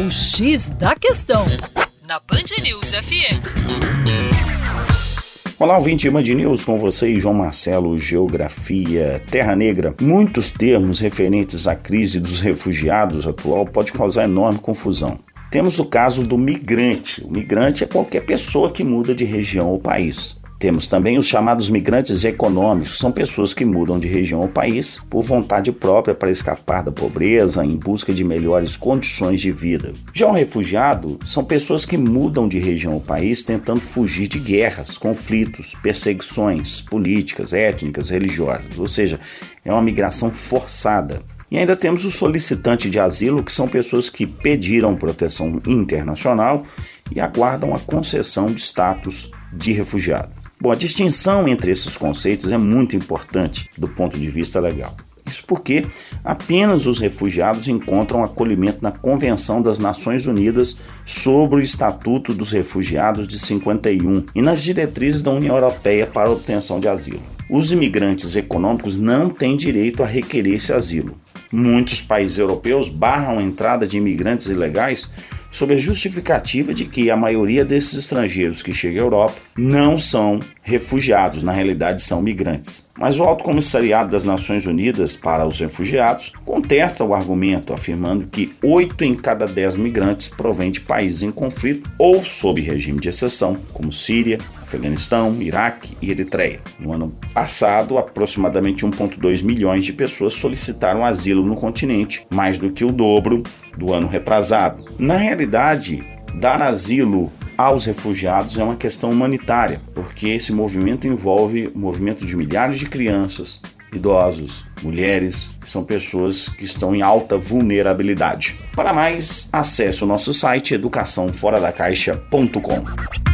O X da Questão, na Band News FM. Olá, ouvinte Band News, com vocês, João Marcelo, Geografia, Terra Negra. Muitos termos referentes à crise dos refugiados atual pode causar enorme confusão. Temos o caso do migrante. O migrante é qualquer pessoa que muda de região ou país. Temos também os chamados migrantes econômicos, são pessoas que mudam de região ao país por vontade própria para escapar da pobreza em busca de melhores condições de vida. Já um refugiado são pessoas que mudam de região ao país tentando fugir de guerras, conflitos, perseguições políticas, étnicas, religiosas, ou seja, é uma migração forçada. E ainda temos o solicitante de asilo, que são pessoas que pediram proteção internacional e aguardam a concessão de status de refugiado. Bom, a distinção entre esses conceitos é muito importante do ponto de vista legal. Isso porque apenas os refugiados encontram acolhimento na Convenção das Nações Unidas sobre o Estatuto dos Refugiados de 51 e nas diretrizes da União Europeia para a obtenção de asilo. Os imigrantes econômicos não têm direito a requerer esse asilo. Muitos países europeus barram a entrada de imigrantes ilegais sob a justificativa de que a maioria desses estrangeiros que chegam à Europa não são refugiados, na realidade são migrantes. Mas o Alto Comissariado das Nações Unidas para os Refugiados contesta o argumento, afirmando que 8 em cada 10 migrantes provêm de países em conflito ou sob regime de exceção, como Síria, Afeganistão, Iraque e Eritreia. No ano passado, aproximadamente 1,2 milhões de pessoas solicitaram asilo no continente, mais do que o dobro do ano retrasado. Na realidade, dar asilo aos refugiados é uma questão humanitária, porque esse movimento envolve o movimento de milhares de crianças, idosos, mulheres, que são pessoas que estão em alta vulnerabilidade. Para mais, acesse o nosso site educaçãoforadacaixa.com.